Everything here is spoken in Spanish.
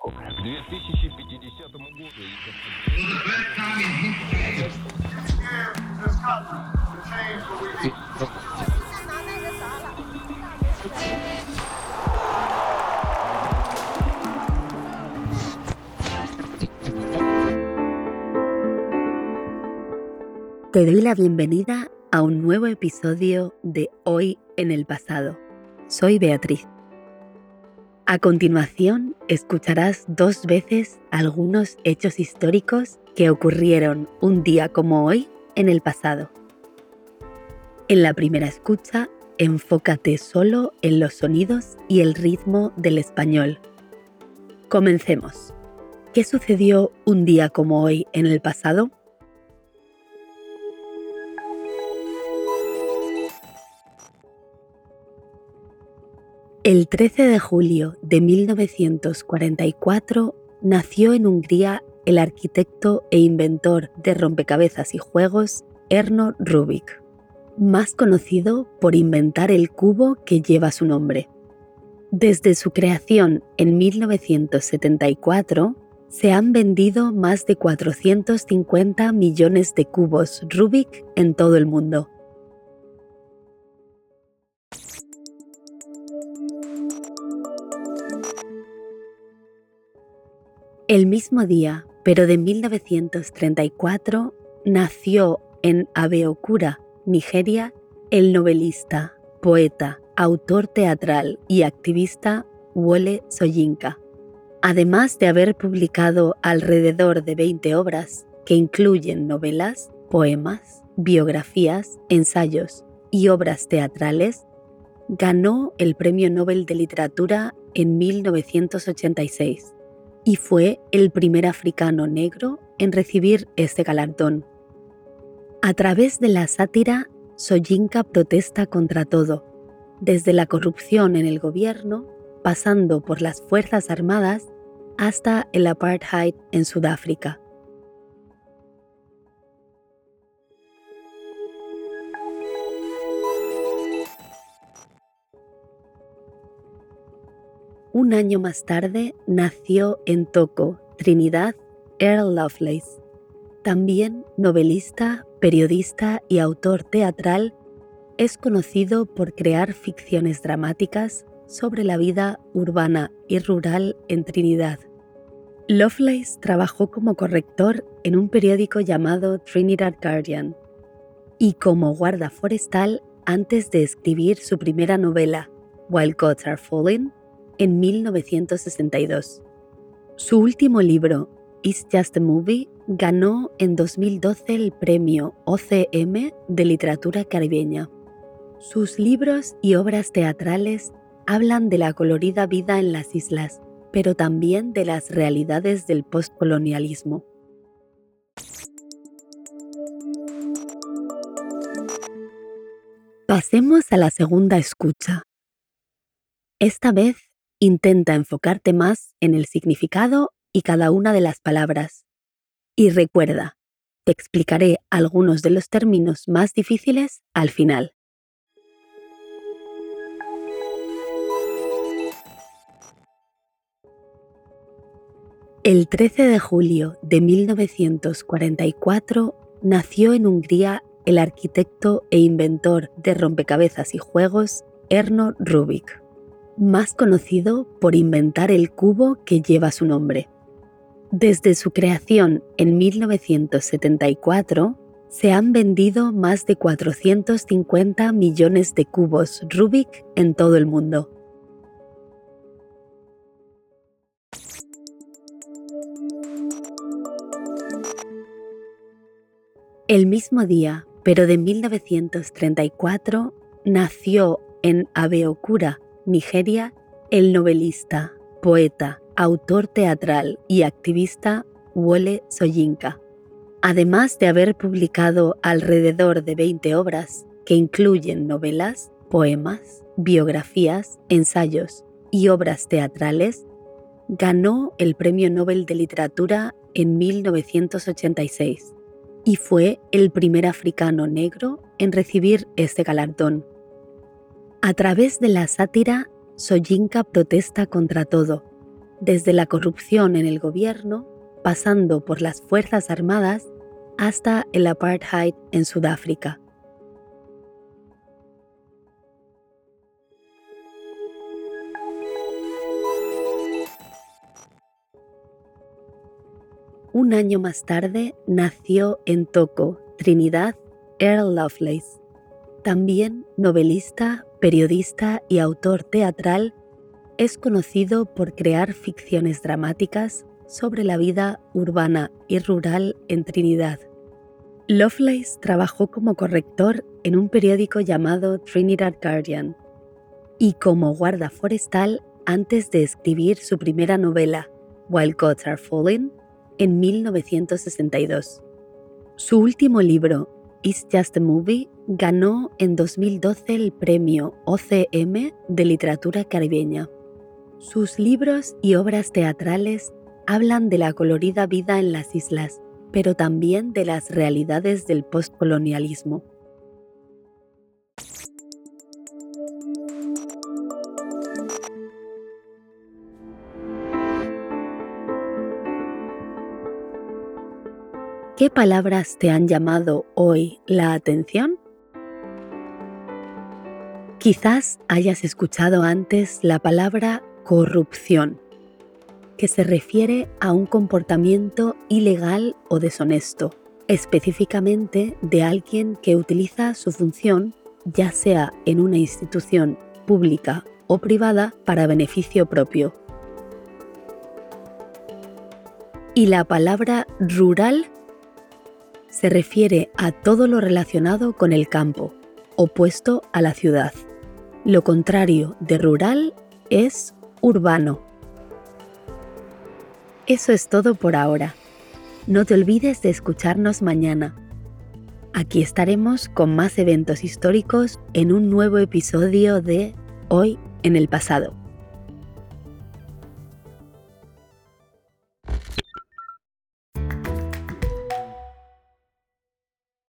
К 2050 году... Te doy la bienvenida a un nuevo episodio de Hoy en el pasado. Soy Beatriz. a continuación, escucharás dos veces algunos hechos históricos que ocurrieron un día como hoy en el pasado. En la primera escucha, enfócate solo en los sonidos y el ritmo del español. Comencemos. ¿Qué sucedió un día como hoy en el pasado? El 13 de julio de 1944 nació en Hungría el arquitecto e inventor de rompecabezas y juegos Erno Rubik, más conocido por inventar el cubo que lleva su nombre. Desde su creación en 1974, se han vendido más de 450 millones de cubos Rubik en todo el mundo El mismo día, pero de 1934, nació en Abeokura, Nigeria, el novelista, poeta, autor teatral y activista Wole Soyinka. Además de haber publicado alrededor de 20 obras que incluyen novelas, poemas, biografías, ensayos y obras teatrales, ganó el Premio Nobel de Literatura en 1986 y fue el primer africano negro en recibir este galardón. A través de la sátira, Soyinka protesta contra todo, desde la corrupción en el gobierno, pasando por las Fuerzas Armadas, hasta el apartheid en Sudáfrica. Un año más tarde nació en Toco, Trinidad, Earl Lovelace, también novelista, periodista y autor teatral, es conocido por crear ficciones dramáticas sobre la vida urbana y rural en Trinidad. Lovelace trabajó como corrector en un periódico llamado Trinidad Guardian y como guarda forestal antes de escribir su primera novela, While Gods Are Falling, en 1962. Su último libro, Is Just a Movie, ganó en 2012 el premio OCM de literatura caribeña. Sus libros y obras teatrales hablan de la colorida vida en las islas, pero también de las realidades del postcolonialismo. Pasemos a la segunda escucha. Esta vez Intenta enfocarte más en el significado y cada una de las palabras. Y recuerda, te explicaré algunos de los términos más difíciles al final. El 13 de julio de 1944 nació en Hungría el arquitecto e inventor de rompecabezas y juegos Erno Rubik más conocido por inventar el cubo que lleva su nombre. Desde su creación en 1974, se han vendido más de 450 millones de cubos Rubik en todo el mundo. El mismo día, pero de 1934, nació en Abeokura, Nigeria, el novelista, poeta, autor teatral y activista Wole Soyinka. Además de haber publicado alrededor de 20 obras que incluyen novelas, poemas, biografías, ensayos y obras teatrales, ganó el Premio Nobel de Literatura en 1986 y fue el primer africano negro en recibir este galardón. A través de la sátira, Soyinka protesta contra todo, desde la corrupción en el gobierno, pasando por las Fuerzas Armadas, hasta el apartheid en Sudáfrica. Un año más tarde nació en Toco, Trinidad, Earl Lovelace, también novelista, periodista y autor teatral, es conocido por crear ficciones dramáticas sobre la vida urbana y rural en Trinidad. Lovelace trabajó como corrector en un periódico llamado Trinidad Guardian y como guarda forestal antes de escribir su primera novela, While Gods Are Falling, en 1962. Su último libro, It's Just a Movie, ganó en 2012 el premio OCM de literatura caribeña. Sus libros y obras teatrales hablan de la colorida vida en las islas, pero también de las realidades del postcolonialismo. ¿Qué palabras te han llamado hoy la atención? Quizás hayas escuchado antes la palabra corrupción, que se refiere a un comportamiento ilegal o deshonesto, específicamente de alguien que utiliza su función, ya sea en una institución pública o privada, para beneficio propio. Y la palabra rural se refiere a todo lo relacionado con el campo, opuesto a la ciudad. Lo contrario de rural es urbano. Eso es todo por ahora. No te olvides de escucharnos mañana. Aquí estaremos con más eventos históricos en un nuevo episodio de Hoy en el pasado.